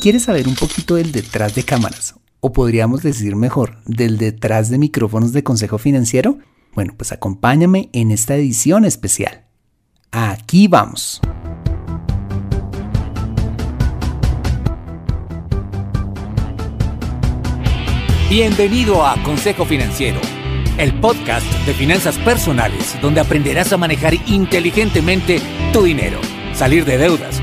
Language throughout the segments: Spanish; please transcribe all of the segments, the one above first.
¿Quieres saber un poquito del detrás de cámaras? O podríamos decir mejor, del detrás de micrófonos de Consejo Financiero? Bueno, pues acompáñame en esta edición especial. Aquí vamos. Bienvenido a Consejo Financiero, el podcast de finanzas personales donde aprenderás a manejar inteligentemente tu dinero, salir de deudas,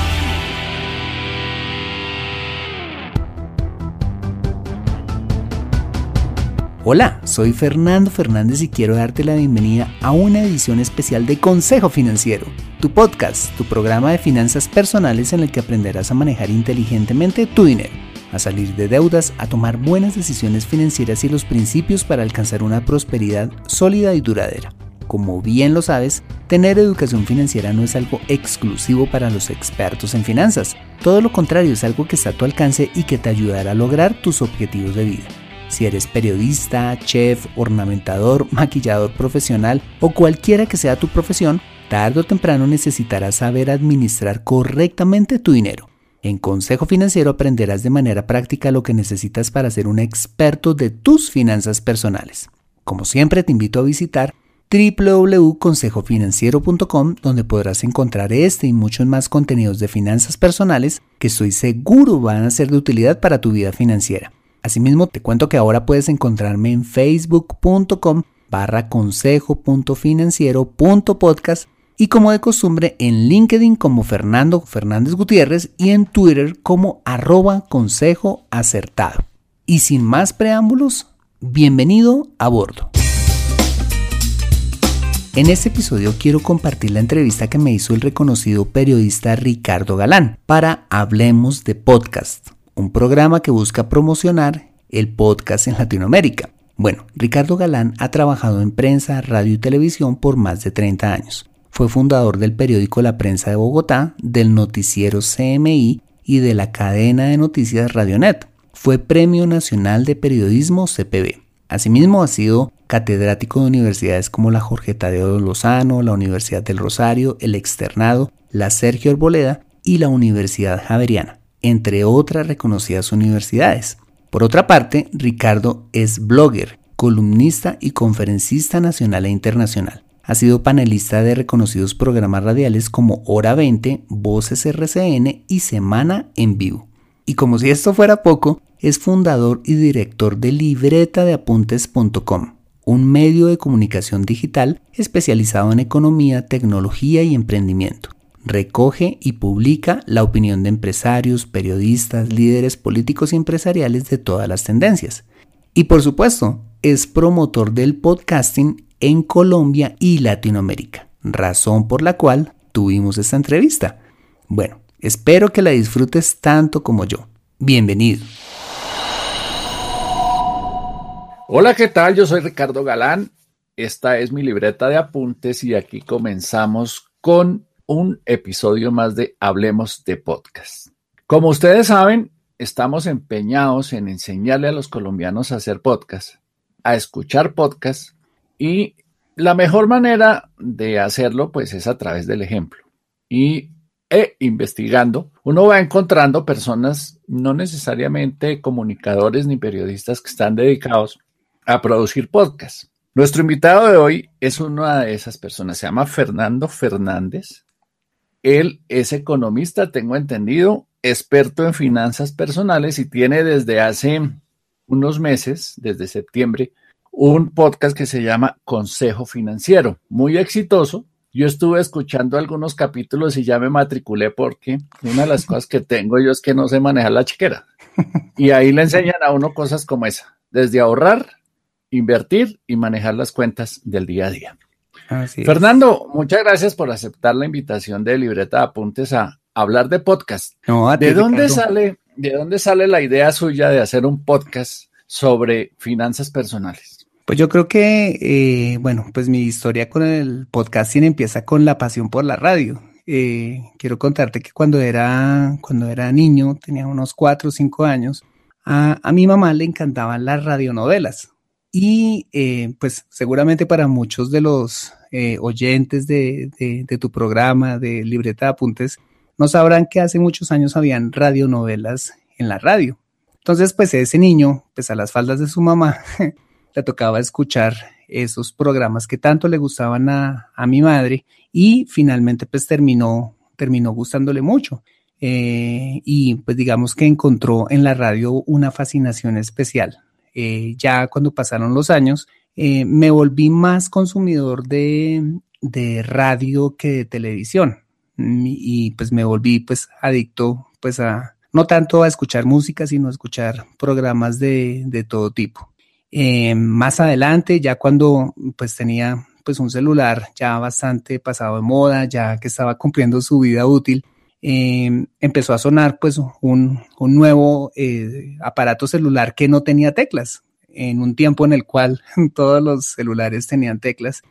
Hola, soy Fernando Fernández y quiero darte la bienvenida a una edición especial de Consejo Financiero, tu podcast, tu programa de finanzas personales en el que aprenderás a manejar inteligentemente tu dinero, a salir de deudas, a tomar buenas decisiones financieras y los principios para alcanzar una prosperidad sólida y duradera. Como bien lo sabes, tener educación financiera no es algo exclusivo para los expertos en finanzas. Todo lo contrario, es algo que está a tu alcance y que te ayudará a lograr tus objetivos de vida. Si eres periodista, chef, ornamentador, maquillador profesional o cualquiera que sea tu profesión, tarde o temprano necesitarás saber administrar correctamente tu dinero. En Consejo Financiero aprenderás de manera práctica lo que necesitas para ser un experto de tus finanzas personales. Como siempre te invito a visitar www.consejofinanciero.com donde podrás encontrar este y muchos más contenidos de finanzas personales que estoy seguro van a ser de utilidad para tu vida financiera. Asimismo, te cuento que ahora puedes encontrarme en facebook.com barra consejo.financiero.podcast y como de costumbre en LinkedIn como Fernando Fernández Gutiérrez y en Twitter como arroba consejo acertado. Y sin más preámbulos, bienvenido a bordo. En este episodio quiero compartir la entrevista que me hizo el reconocido periodista Ricardo Galán para Hablemos de Podcast, un programa que busca promocionar el podcast en Latinoamérica. Bueno, Ricardo Galán ha trabajado en prensa, radio y televisión por más de 30 años. Fue fundador del periódico La Prensa de Bogotá, del noticiero CMI y de la cadena de noticias Radionet. Fue Premio Nacional de Periodismo CPB. Asimismo ha sido catedrático de universidades como la Jorge Tadeo Lozano, la Universidad del Rosario, el Externado, la Sergio Arboleda y la Universidad Javeriana, entre otras reconocidas universidades. Por otra parte, Ricardo es blogger, columnista y conferencista nacional e internacional. Ha sido panelista de reconocidos programas radiales como Hora 20, Voces RCN y Semana en Vivo. Y como si esto fuera poco, es fundador y director de libretadeapuntes.com, un medio de comunicación digital especializado en economía, tecnología y emprendimiento. Recoge y publica la opinión de empresarios, periodistas, líderes políticos y empresariales de todas las tendencias. Y por supuesto, es promotor del podcasting en Colombia y Latinoamérica, razón por la cual tuvimos esta entrevista. Bueno, espero que la disfrutes tanto como yo. Bienvenido. Hola, ¿qué tal? Yo soy Ricardo Galán. Esta es mi libreta de apuntes y aquí comenzamos con un episodio más de Hablemos de Podcast. Como ustedes saben, estamos empeñados en enseñarle a los colombianos a hacer podcast, a escuchar podcast y la mejor manera de hacerlo pues es a través del ejemplo. Y e investigando, uno va encontrando personas no necesariamente comunicadores ni periodistas que están dedicados a producir podcast. Nuestro invitado de hoy es una de esas personas, se llama Fernando Fernández. Él es economista, tengo entendido, experto en finanzas personales y tiene desde hace unos meses, desde septiembre, un podcast que se llama Consejo Financiero, muy exitoso. Yo estuve escuchando algunos capítulos y ya me matriculé porque una de las cosas que tengo yo es que no sé manejar la chiquera. Y ahí le enseñan a uno cosas como esa, desde ahorrar invertir y manejar las cuentas del día a día. Fernando, muchas gracias por aceptar la invitación de Libreta de Apuntes a hablar de podcast. ¿De dónde sale, de dónde sale la idea suya de hacer un podcast sobre finanzas personales? Pues yo creo que, eh, bueno, pues mi historia con el podcasting empieza con la pasión por la radio. Eh, quiero contarte que cuando era, cuando era niño, tenía unos cuatro o cinco años, a, a mi mamá le encantaban las radionovelas. Y eh, pues seguramente para muchos de los eh, oyentes de, de, tu programa de Libreta de Apuntes, no sabrán que hace muchos años habían radionovelas en la radio. Entonces, pues ese niño, pues a las faldas de su mamá, le tocaba escuchar esos programas que tanto le gustaban a, a mi madre y finalmente pues terminó, terminó gustándole mucho. Eh, y pues digamos que encontró en la radio una fascinación especial. Eh, ya cuando pasaron los años, eh, me volví más consumidor de, de, radio que de televisión. Y pues me volví pues adicto pues a no tanto a escuchar música sino a escuchar programas de, de todo tipo. Eh, más adelante ya cuando pues tenía pues un celular ya bastante pasado de moda ya que estaba cumpliendo su vida útil eh, empezó a sonar pues un, un nuevo eh, aparato celular que no tenía teclas en un tiempo en el cual todos los celulares tenían teclas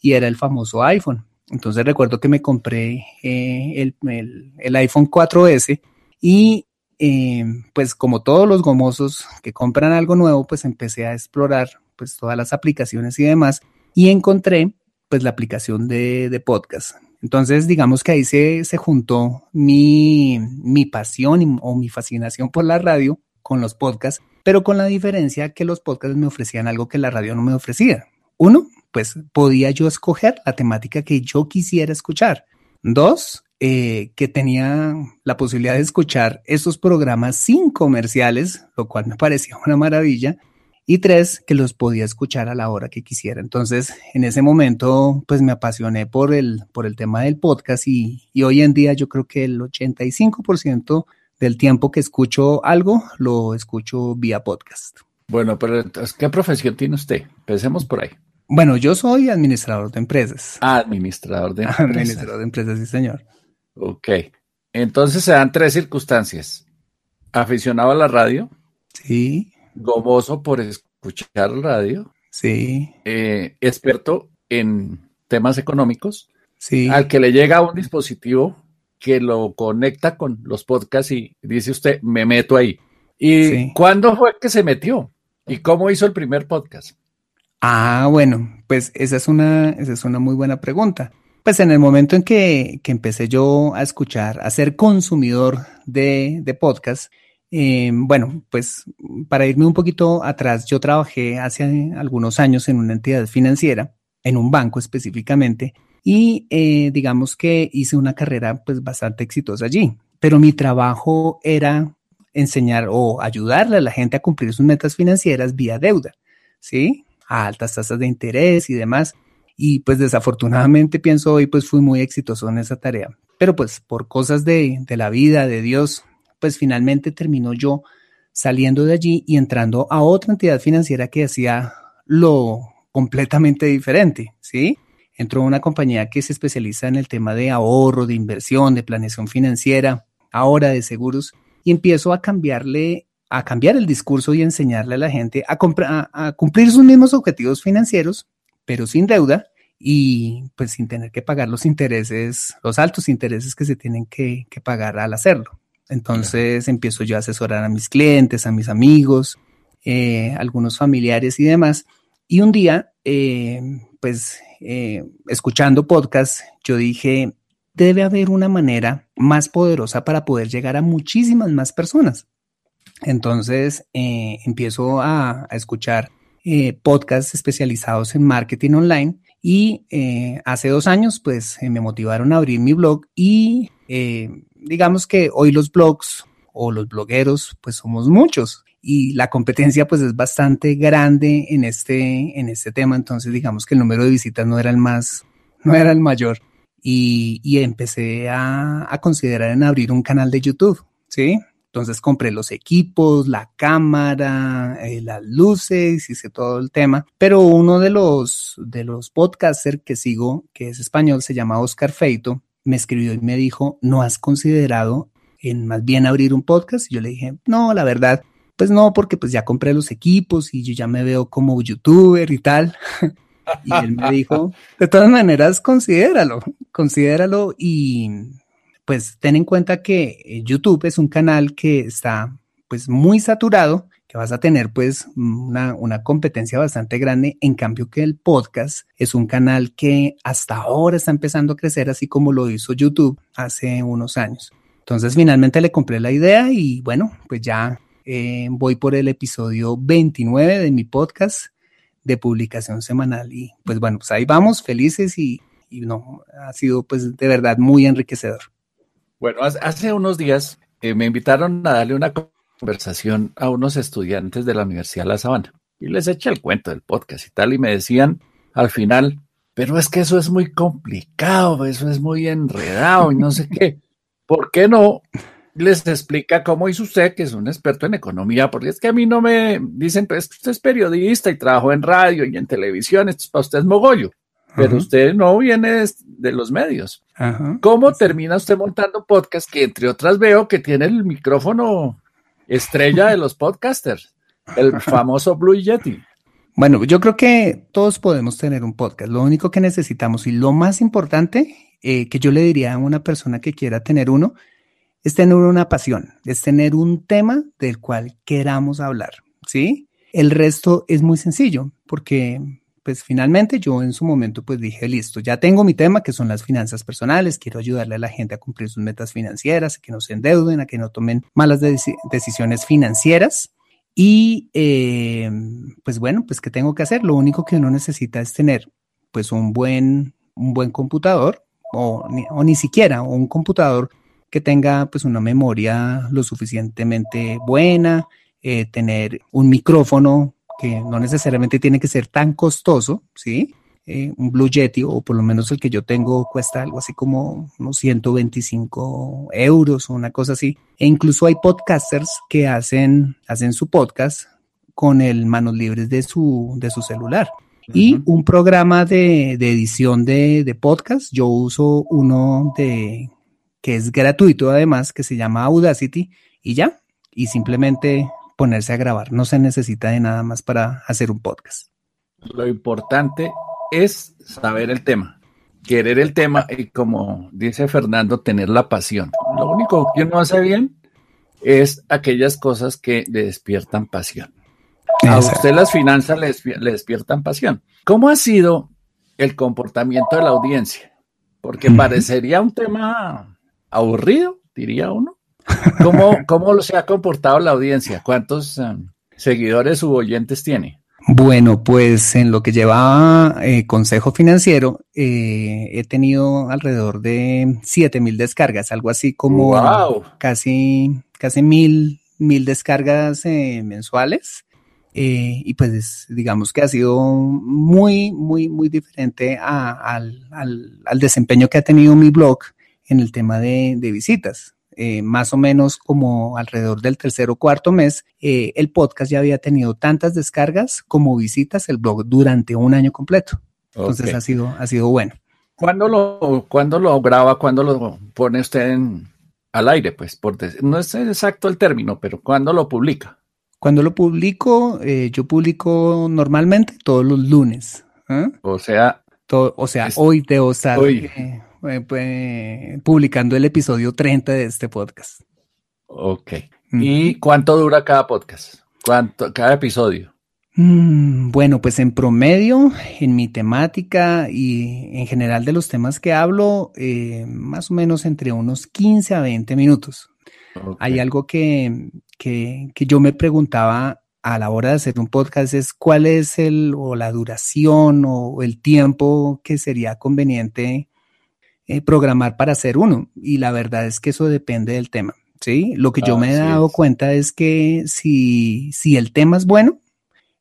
y era el famoso iPhone. Entonces recuerdo que me compré eh, el, el, el, iPhone 4S y eh, pues como todos los gomosos que compran algo nuevo, pues empecé a explorar pues todas las aplicaciones y demás y encontré pues la aplicación de, de podcast. Entonces digamos que ahí se, se juntó mi, mi pasión o mi fascinación por la radio con los podcasts pero con la diferencia que los podcasts me ofrecían algo que la radio no me ofrecía. Uno, pues podía yo escoger la temática que yo quisiera escuchar. Dos, eh, que tenía la posibilidad de escuchar esos programas sin comerciales, lo cual me parecía una maravilla. Y tres, que los podía escuchar a la hora que quisiera. Entonces, en ese momento, pues me apasioné por el, por el tema del podcast y, y hoy en día yo creo que el 85% del tiempo que escucho algo, lo escucho vía podcast. Bueno, pero entonces, ¿qué profesión tiene usted? Pensemos por ahí. Bueno, yo soy administrador de empresas. Administrador de empresas. Administrador de empresas, sí, señor. Ok. Entonces se dan tres circunstancias. Aficionado a la radio. Sí. Gomoso por escuchar radio. Sí. Eh, experto en temas económicos. Sí. Al que le llega un dispositivo que lo conecta con los podcasts y dice usted, me meto ahí. ¿Y sí. cuándo fue que se metió? ¿Y cómo hizo el primer podcast? Ah, bueno, pues esa es una, esa es una muy buena pregunta. Pues en el momento en que, que empecé yo a escuchar, a ser consumidor de, de podcast, eh, bueno, pues para irme un poquito atrás, yo trabajé hace algunos años en una entidad financiera, en un banco específicamente, y eh, digamos que hice una carrera pues bastante exitosa allí, pero mi trabajo era enseñar o ayudarle a la gente a cumplir sus metas financieras vía deuda, ¿sí? A altas tasas de interés y demás. Y pues desafortunadamente pienso hoy pues fui muy exitoso en esa tarea. Pero pues por cosas de, de la vida, de Dios, pues finalmente terminó yo saliendo de allí y entrando a otra entidad financiera que hacía lo completamente diferente, ¿sí? entró una compañía que se especializa en el tema de ahorro, de inversión, de planeación financiera, ahora de seguros, y empiezo a cambiarle, a cambiar el discurso y enseñarle a la gente a, a, cumplir sus mismos objetivos financieros, pero sin deuda y pues sin tener que pagar los intereses, los altos intereses que se tienen que pagar al hacerlo. Entonces empiezo yo a asesorar a mis clientes, a mis amigos, eh, algunos familiares y demás. Y un día, eh, pues eh, escuchando podcast, yo dije, debe haber una manera más poderosa para poder llegar a muchísimas más personas. Entonces eh, empiezo a, a escuchar podcasts especializados en marketing online y hace dos años pues me motivaron a abrir mi blog y digamos que hoy los blogs o los blogueros pues somos muchos y la competencia pues es bastante grande en este, en este tema, entonces digamos que el número de visitas no era el más, no era el mayor y, y empecé a, a, considerar en abrir un canal de YouTube, ¿sí? Entonces compré los equipos, la cámara, eh, las luces, hice todo el tema, pero uno de los, de los podcasters que sigo, que es español, se llama Oscar Feito, me escribió y me dijo, ¿no has considerado en más bien abrir un podcast? Y yo le dije, no, la verdad, pues no, porque pues ya compré los equipos y yo ya me veo como youtuber y tal. y él me dijo, de todas maneras, considéralo, considéralo y pues ten en cuenta que YouTube es un canal que está pues muy saturado, que vas a tener pues una, una, competencia bastante grande, en cambio que el podcast es un canal que hasta ahora está empezando a crecer así como lo hizo YouTube hace unos años. Entonces finalmente le compré la idea y bueno, pues ya eh, voy por el episodio 29 de mi podcast de publicación semanal y pues bueno, pues ahí vamos, felices y, y no, ha sido pues de verdad muy enriquecedor. Bueno, hace unos días eh, me invitaron a darle una conversación a unos estudiantes de la Universidad de La Sabana y les eché el cuento del podcast y tal y me decían al final, pero es que eso es muy complicado, eso es muy enredado y no sé qué. ¿Por qué no les explica cómo hizo usted, que es un experto en economía? Porque es que a mí no me dicen, pues usted es periodista y trabajó en radio y en televisión, esto para usted es mogollo pero usted no viene de, los medios. ¿Cómo termina usted montando podcast que entre otras veo que tiene el micrófono estrella de los podcasters, el famoso Blue Yeti? Bueno, yo creo que todos podemos tener un podcast. Lo único que necesitamos y lo más importante eh, que yo le diría a una persona que quiera tener uno es tener una pasión, es tener un tema del cual queramos hablar, ¿sí? El resto es muy sencillo porque pues finalmente yo en su momento pues dije, listo, ya tengo mi tema que son las finanzas personales, quiero ayudarle a la gente a cumplir sus metas financieras, a que no se endeuden, a que no tomen malas decisiones financieras. Y eh, pues bueno, pues ¿qué tengo que hacer? Lo único que uno necesita es tener pues un buen, un buen computador o ni, o ni siquiera un computador que tenga pues una memoria lo suficientemente buena, eh, tener un micrófono que no necesariamente tiene que ser tan costoso, ¿sí? Eh, un Blue Yeti, o por lo menos el que yo tengo, cuesta algo así como unos 125 euros o una cosa así. E incluso hay podcasters que hacen, hacen su podcast con el manos libres de su, de su celular. Y un programa de, de edición de, de, podcast, yo uso uno de que es gratuito además, que se llama Audacity, y ya, y simplemente ponerse a grabar. No se necesita de nada más para hacer un podcast. Lo importante es saber el tema, querer el tema y como dice Fernando, tener la pasión. Lo único que uno hace bien es aquellas cosas que le despiertan pasión. A usted las finanzas le, despiertan pasión. ¿Cómo ha sido el comportamiento de la audiencia? Porque parecería un tema aburrido, diría uno, ¿Cómo, cómo se ha comportado la audiencia? ¿Cuántos um, seguidores u oyentes tiene? Bueno, pues en lo que lleva eh, Consejo Financiero, eh, he tenido alrededor de 7 mil descargas, algo así como casi, casi mil, mil descargas eh, mensuales. y pues digamos que ha sido muy, muy, muy diferente al, al, desempeño que ha tenido mi blog en el tema de, de visitas. Eh, más o menos como alrededor del tercer o cuarto mes, eh, el podcast ya había tenido tantas descargas como visitas el blog durante un año completo. Entonces ha, sido, ha sido bueno. ¿Cuándo lo, cuando lo graba, cuándo lo pone usted en, al aire? Pues por, no es exacto el término, pero ¿cuándo lo publica? Cuando lo publico, eh, yo publico normalmente todos los lunes. O sea, o sea, hoy debo estar hoy. Eh, pues, publicando el episodio 30 de este podcast. Ok. ¿Y cuánto dura cada podcast? ¿Cuánto, cada episodio? Mm, bueno, pues en promedio, en mi temática y en general de los temas que hablo, eh, más o menos entre unos 15 a 20 minutos. Hay algo que, que, que, yo me preguntaba a la hora de hacer un podcast es cuál es el o la duración o el tiempo que sería conveniente eh, programar para hacer uno. Y la verdad es que eso depende del tema. ¿sí? Lo que yo me he dado cuenta es que si, si el tema es bueno,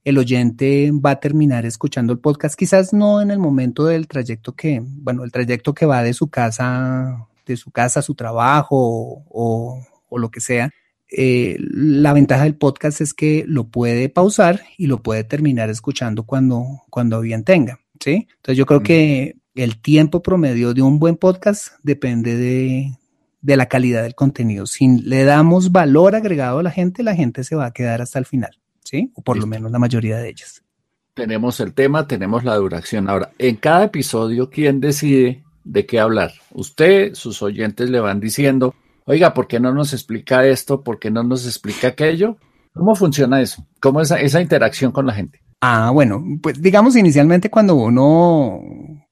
el oyente va a terminar escuchando el podcast, quizás no en el momento del trayecto que, bueno, el trayecto que va de su casa, de su casa a su trabajo o, o, lo que sea. Eh, la ventaja del podcast es que lo puede pausar y lo puede terminar escuchando cuando, cuando bien tenga, ¿sí? Entonces yo creo que el tiempo promedio de un buen podcast depende de, de la calidad del contenido. Si le damos valor agregado a la gente, la gente se va a quedar hasta el final, ¿sí? O por lo menos la mayoría de ellas. Tenemos el tema, tenemos la duración. Ahora, en cada episodio, ¿quién decide de qué hablar? Usted, sus oyentes le van diciendo, oiga, ¿por qué no nos explica esto? ¿Por qué no nos explica aquello? ¿Cómo funciona eso? ¿Cómo es esa, esa interacción con la gente? Ah, bueno, pues digamos inicialmente cuando uno,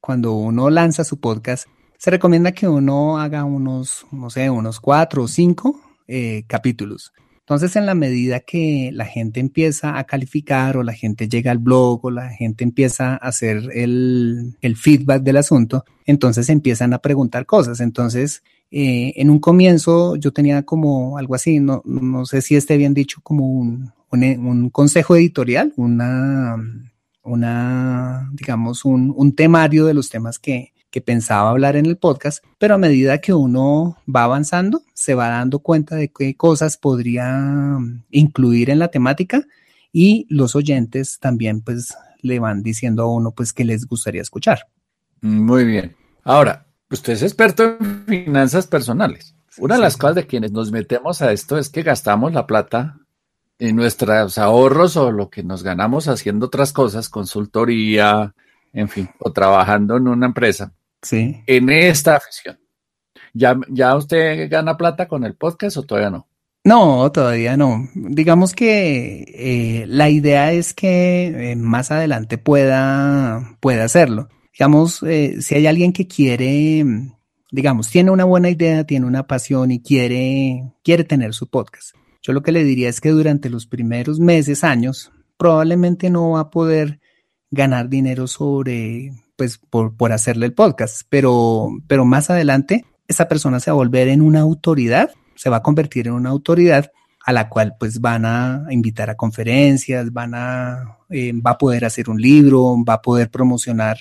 cuando uno lanza su podcast, se recomienda que uno haga unos, no sé, unos cuatro o cinco eh, capítulos. Entonces, en la medida que la gente empieza a calificar o la gente llega al blog o la gente empieza a hacer el, el feedback del asunto, entonces empiezan a preguntar cosas. Entonces, eh, en un comienzo yo tenía como algo así, no, no sé si esté bien dicho, como un, un, un consejo editorial, una, una digamos, un, un temario de los temas que, que pensaba hablar en el podcast, pero a medida que uno va avanzando, se va dando cuenta de qué cosas podría mm, incluir en la temática y los oyentes también pues le van diciendo a uno pues que les gustaría escuchar. Muy bien. Ahora, usted es experto en finanzas personales. Una de las cosas de quienes nos metemos a esto es que gastamos la plata en nuestros ahorros o lo que nos ganamos haciendo otras cosas, consultoría, en fin, o trabajando en una empresa Sí. en esta afición. ¿Ya, ¿Ya usted gana plata con el podcast o todavía no? No, todavía no. Digamos que eh, la idea es que eh, más adelante pueda, pueda hacerlo. Digamos, eh, si hay alguien que quiere, digamos, tiene una buena idea, tiene una pasión y quiere, quiere tener su podcast. Yo lo que le diría es que durante los primeros meses, años, probablemente no va a poder ganar dinero sobre pues por, por hacerle el podcast, pero, pero más adelante esa persona se va a volver en una autoridad, se va a convertir en una autoridad a la cual pues van a invitar a conferencias, van a, eh, va a poder hacer un libro, va a poder promocionar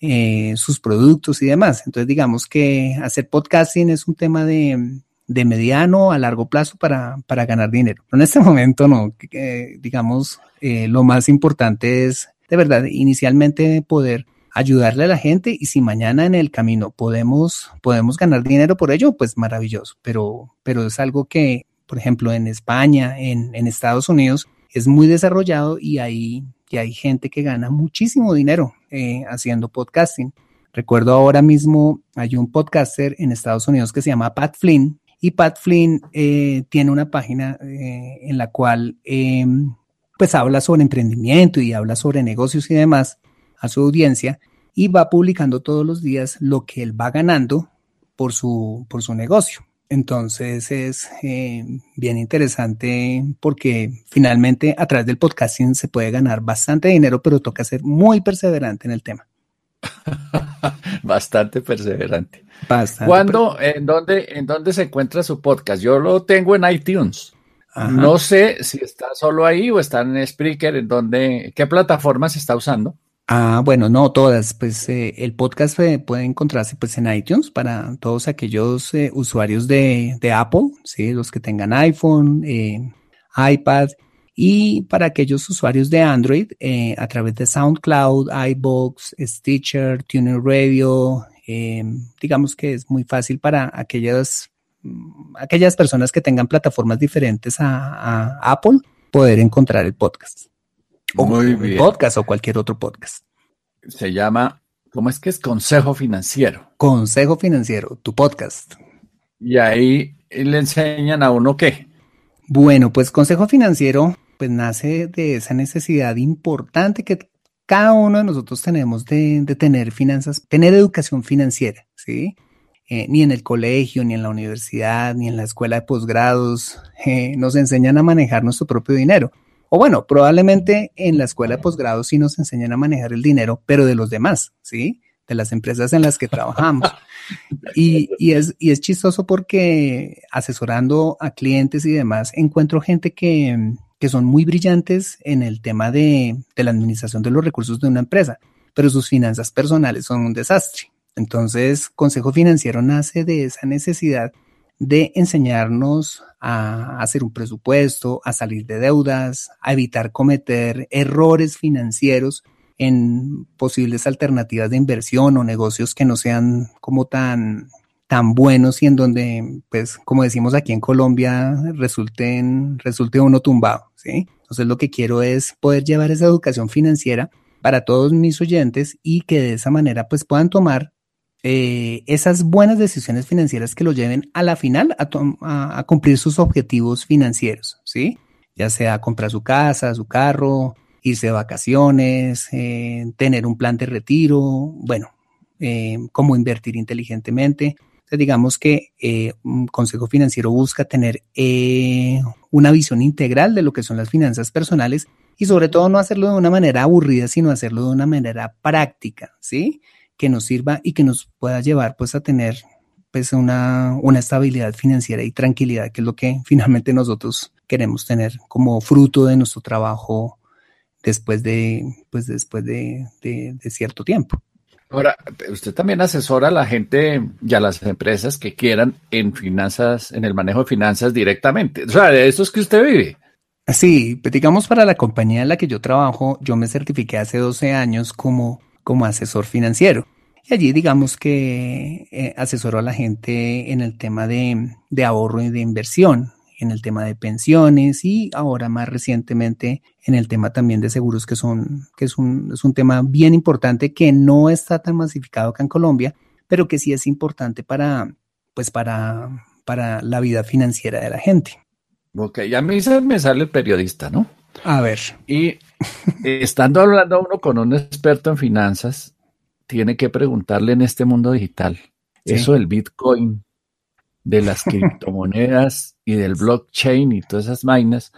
eh, sus productos y demás. Entonces digamos que hacer podcasting es un tema de, de mediano a largo plazo para, para ganar dinero. En este momento no, eh, digamos, eh, lo más importante es de verdad inicialmente poder ayudarle a la gente y si mañana en el camino podemos, podemos ganar dinero por ello, pues maravilloso, pero, pero es algo que, por ejemplo, en España, en, en Estados Unidos, es muy desarrollado y hay, y hay gente que gana muchísimo dinero eh, haciendo podcasting. Recuerdo ahora mismo, hay un podcaster en Estados Unidos que se llama Pat Flynn y Pat Flynn eh, tiene una página eh, en la cual eh, pues habla sobre emprendimiento y habla sobre negocios y demás a su audiencia y va publicando todos los días lo que él va ganando por su, por su negocio. Entonces es eh, bien interesante porque finalmente a través del podcasting se puede ganar bastante dinero, pero toca ser muy perseverante en el tema. Bastante perseverante. Bastante ¿Cuándo, en dónde, en dónde se encuentra su podcast? Yo lo tengo en iTunes. Ajá. No sé si está solo ahí o está en Spreaker, en dónde, qué plataforma se está usando. Ah, bueno, no todas. Pues eh, el podcast eh, puede encontrarse pues en iTunes para todos aquellos eh, usuarios de, de, Apple, sí, los que tengan iPhone, eh, iPad y para aquellos usuarios de Android eh, a través de SoundCloud, iBox, Stitcher, TuneIn Radio. digamos que es muy fácil para aquellas mm, aquellas personas que tengan plataformas diferentes a, a Apple poder encontrar el podcast. O Muy bien. podcast o cualquier otro podcast. Se llama, ¿cómo es que es? Consejo Financiero. Consejo Financiero, tu podcast. Y ahí le enseñan a uno qué. Bueno, pues Consejo Financiero pues nace de esa necesidad importante que cada uno de nosotros tenemos de, de tener finanzas, tener educación financiera, ¿sí? Eh, ni en el colegio, ni en la universidad, ni en la escuela de posgrados eh, nos enseñan a manejar nuestro propio dinero. O bueno, probablemente en la escuela de posgrado sí nos enseñan a manejar el dinero, pero de los demás, ¿sí? De las empresas en las que trabajamos. Y, y, es, y es chistoso porque asesorando a clientes y demás, encuentro gente que, que son muy brillantes en el tema de, la administración de los recursos de una empresa, pero sus finanzas personales son un desastre. Entonces, Consejo Financiero nace de esa necesidad de enseñarnos a hacer un presupuesto, a salir de deudas, a evitar cometer errores financieros en posibles alternativas de inversión o negocios que no sean como tan, tan buenos y en donde, pues, como decimos aquí en Colombia, resulten, resulte uno tumbado, ¿sí? Entonces lo que quiero es poder llevar esa educación financiera para todos mis oyentes y que de esa manera pues puedan tomar eh, esas buenas decisiones financieras que lo lleven a la final a, cumplir sus objetivos financieros, ¿sí? Ya sea comprar su casa, su carro, irse de vacaciones, eh, tener un plan de retiro, bueno, eh, cómo invertir inteligentemente. Digamos que un consejo financiero busca tener una visión integral de lo que son las finanzas personales y sobre todo no hacerlo de una manera aburrida, sino hacerlo de una manera práctica, ¿sí? Que nos sirva y que nos pueda llevar pues a tener pues una, una estabilidad financiera y tranquilidad, que es lo que finalmente nosotros queremos tener como fruto de nuestro trabajo después de, pues después de, de cierto tiempo. Ahora, usted también asesora a la gente y a las empresas que quieran en finanzas, en el manejo de finanzas directamente. O sea, de eso es que usted vive. Sí, pues digamos para la compañía en la que yo trabajo, yo me certifiqué hace 12 años como, como asesor financiero. Y allí digamos que eh, asesoro a la gente en el tema de, de ahorro y de inversión, en el tema de pensiones y ahora más recientemente en el tema también de seguros, que, son, que es, un, es un tema bien importante que no está tan masificado acá en Colombia, pero que sí es importante para, pues para, para la vida financiera de la gente. Ok, ya me, me sale el periodista, ¿no? A ver. Y estando hablando uno con un experto en finanzas, tiene que preguntarle en este mundo digital, eso del Bitcoin, de las criptomonedas y del blockchain y todas esas vainas,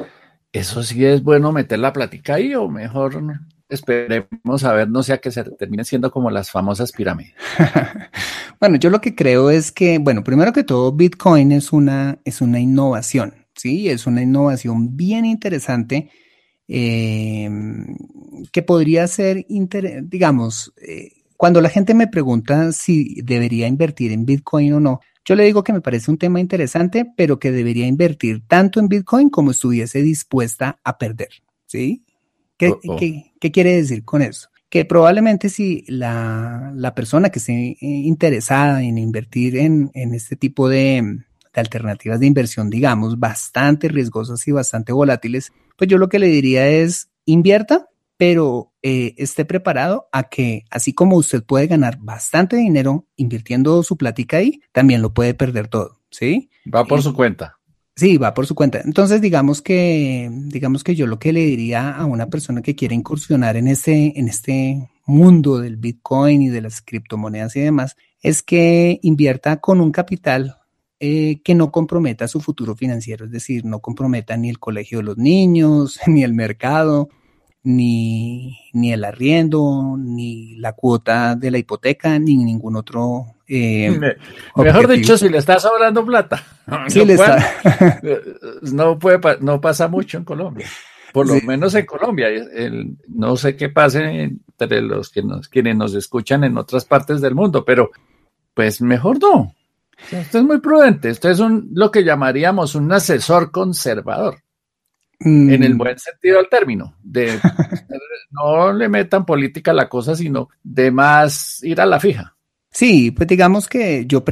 ¿eso sí es bueno meter la plática ahí o mejor esperemos a ver, no sea que se termine siendo como las famosas pirámides? bueno, yo lo que creo es que, bueno, primero que todo, Bitcoin es una, es una innovación. ¿sí? Es una innovación bien interesante eh, que podría ser, digamos, eh, cuando la gente me pregunta si debería invertir en Bitcoin o no, yo le digo que me parece un tema interesante, pero que debería invertir tanto en Bitcoin como estuviese dispuesta a perder, ¿sí? ¿Qué, oh, oh. quiere decir con eso? Que probablemente si la, persona que esté eh, interesada en invertir en este tipo de, alternativas de inversión, digamos, bastante riesgosas y bastante volátiles, pues yo lo que le diría es invierta, pero eh, esté preparado a que así como usted puede ganar bastante dinero invirtiendo su plática ahí, también lo puede perder todo, ¿sí? Va por su cuenta. Sí, va por su cuenta. Entonces, digamos que, digamos que yo lo que le diría a una persona que quiere incursionar en este, en este mundo del Bitcoin y de las criptomonedas y demás, es que invierta con un capital eh, que no comprometa su futuro financiero, es decir, no comprometa ni el colegio de los niños, ni el mercado, ni, ni el arriendo, ni la cuota de la hipoteca, ni ningún otro. Eh, mejor dicho, si le estás sobrando plata. Sí no, le está. no, puede, no pasa mucho en Colombia. Por lo menos en Colombia. no sé qué pase entre los que nos, quienes nos escuchan en otras partes del mundo, pero pues mejor no. Usted es muy prudente. Usted es un, lo que llamaríamos un asesor conservador. En el mm. buen sentido del término. De, no le metan política a la cosa, sino de más ir a la fija. Sí, pues digamos que yo,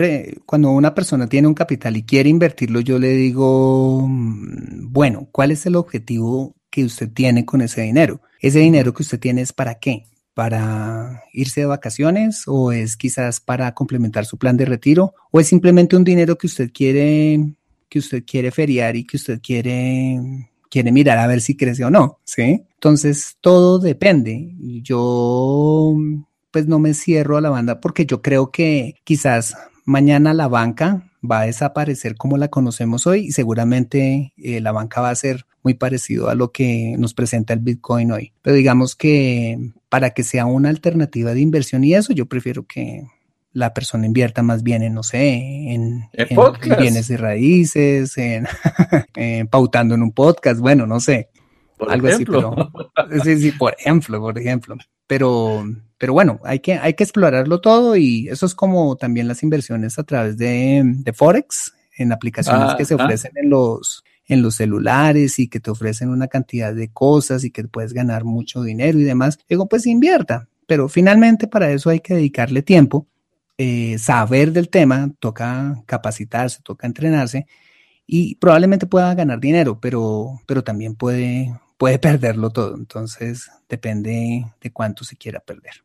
cuando una persona tiene un capital y quiere invertirlo, yo le digo, mm, bueno, ¿cuál es el objetivo que usted tiene con ese dinero? Ese dinero que usted tiene es para qué? para irse de vacaciones o es quizás para complementar su plan de retiro o es simplemente un dinero que usted quiere que usted quiere feriar y que usted quiere quiere mirar a ver si crece o no, ¿sí? Entonces todo depende. Yo pues no me cierro a la banda porque yo creo que quizás mañana la banca va a desaparecer como la conocemos hoy y seguramente eh, la banca va a ser muy parecido a lo que nos presenta el Bitcoin hoy. Pero digamos que para que sea una alternativa de inversión y eso, yo prefiero que la persona invierta más bien en, no sé, en, bienes y raíces, en, pautando en un podcast, bueno, no sé. algo así, pero sí, sí, por ejemplo, por ejemplo. Pero, pero bueno, hay que, hay que explorarlo todo y eso es como también las inversiones a través de, de Forex, en aplicaciones que se ofrecen en los, en los celulares y que te ofrecen una cantidad de cosas y que puedes ganar mucho dinero y demás, digo, pues invierta, pero finalmente para eso hay que dedicarle tiempo eh, saber del tema, toca capacitarse, toca entrenarse y probablemente pueda ganar dinero, pero, pero también puede, puede perderlo todo. Entonces depende de cuánto se quiera perder.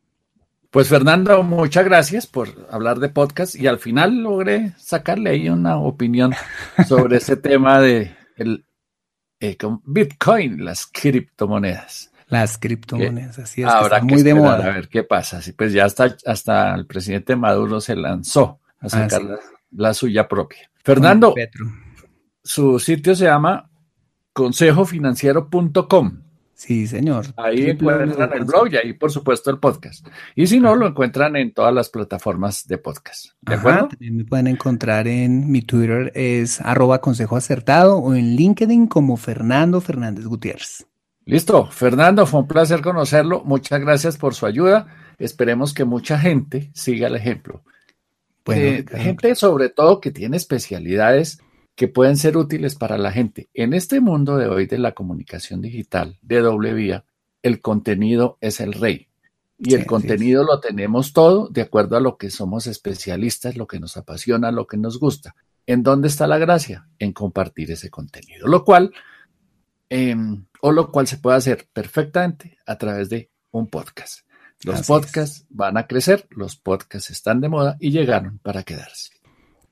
Pues Fernando, muchas gracias por hablar de podcast y al final logré sacarle ahí una opinión sobre ese tema de el eh, Bitcoin, las criptomonedas. Las criptomonedas, así es. Habrá muy de moda. A ver qué pasa. Sí, pues ya hasta, hasta el presidente Maduro se lanzó a ah, sacar la, suya propia. Fernando, su sitio se llama consejofinanciero.com. Sí, señor. Ahí encuentran el blog y ahí, por supuesto, el podcast. Y si no, lo encuentran en todas las plataformas de podcast. ¿De acuerdo? También me pueden encontrar en mi Twitter, es arroba consejo acertado, o en LinkedIn como Fernando Fernández Gutiérrez. Listo, Fernando, fue un placer conocerlo. Muchas gracias por su ayuda. Esperemos que mucha gente siga el ejemplo. Bueno, eh, gente sobre todo que tiene especialidades que pueden ser útiles para la gente. En este mundo de hoy de la comunicación digital de doble vía, el contenido es el rey. Y el contenido lo tenemos todo de acuerdo a lo que somos especialistas, lo que nos apasiona, lo que nos gusta. ¿En dónde está la gracia? En compartir ese contenido, lo cual, em, o lo cual se puede hacer perfectamente a través de un podcast. Los podcasts van a crecer, los podcasts están de moda y llegaron para quedarse.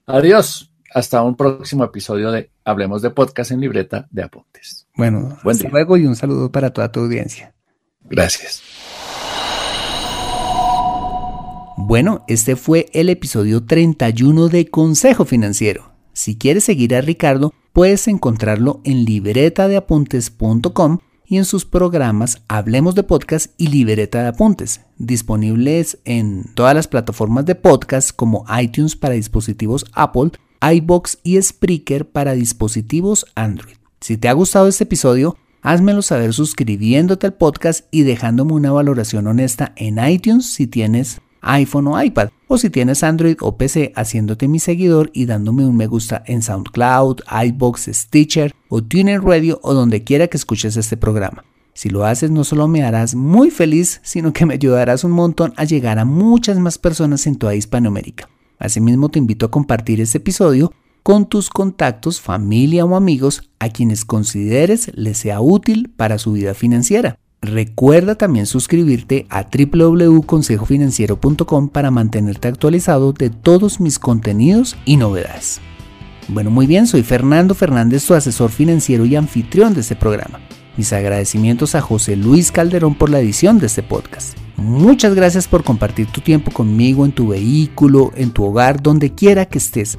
Adiós hasta un próximo episodio de Hablemos de Podcast en Libreta de Apuntes. Bueno, hasta luego y un saludo para toda tu audiencia. Gracias. Bueno, este fue el episodio 31 de Consejo Financiero. Si quieres seguir a Ricardo, puedes encontrarlo en libretadeapuntes.com y en sus programas Hablemos de Podcast y Libreta de Apuntes, disponibles en todas las plataformas de podcast como iTunes para dispositivos Apple, iBox y Spreaker para dispositivos Android. Si te ha gustado este episodio, házmelo saber suscribiéndote al podcast y dejándome una valoración honesta en iTunes si tienes iPhone o iPad, o si tienes Android o PC haciéndote mi seguidor y dándome un me gusta en SoundCloud, iBox, Stitcher o TuneIn Radio o donde quiera que escuches este programa. Si lo haces no solo me harás muy feliz, sino que me ayudarás un montón a llegar a muchas más personas en toda Hispanoamérica. Asimismo, te invito a compartir este episodio con tus contactos, familia o amigos a quienes consideres les sea útil para su vida financiera. Recuerda también suscribirte a www.consejofinanciero.com para mantenerte actualizado de todos mis contenidos y novedades. Bueno, muy bien, soy Fernando Fernández, tu asesor financiero y anfitrión de este programa. Mis agradecimientos a José Luis Calderón por la edición de este podcast. Muchas gracias por compartir tu tiempo conmigo en tu vehículo, en tu hogar, donde quiera que estés.